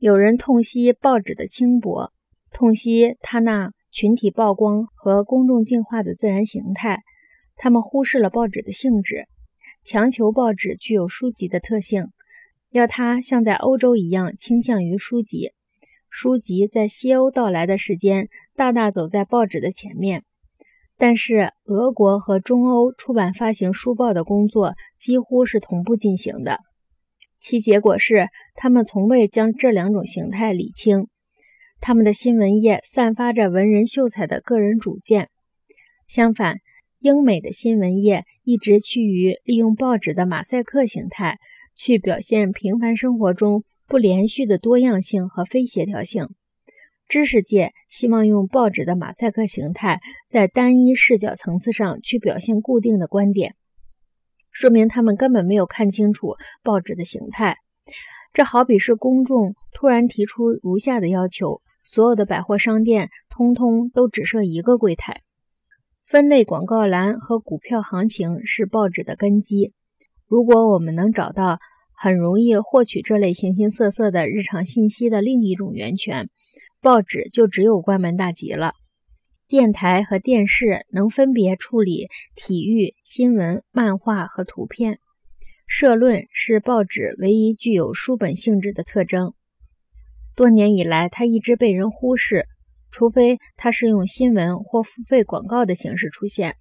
有人痛惜报纸的轻薄，痛惜它那群体曝光和公众净化的自然形态。他们忽视了报纸的性质，强求报纸具有书籍的特性，要它像在欧洲一样倾向于书籍。书籍在西欧到来的时间，大大走在报纸的前面。但是，俄国和中欧出版发行书报的工作几乎是同步进行的。其结果是，他们从未将这两种形态理清。他们的新闻业散发着文人秀才的个人主见。相反，英美的新闻业一直趋于利用报纸的马赛克形态，去表现平凡生活中不连续的多样性和非协调性。知识界希望用报纸的马赛克形态，在单一视角层次上去表现固定的观点。说明他们根本没有看清楚报纸的形态。这好比是公众突然提出如下的要求：所有的百货商店通通都只设一个柜台。分类广告栏和股票行情是报纸的根基。如果我们能找到很容易获取这类形形色色的日常信息的另一种源泉，报纸就只有关门大吉了。电台和电视能分别处理体育、新闻、漫画和图片。社论是报纸唯一具有书本性质的特征。多年以来，它一直被人忽视，除非它是用新闻或付费广告的形式出现。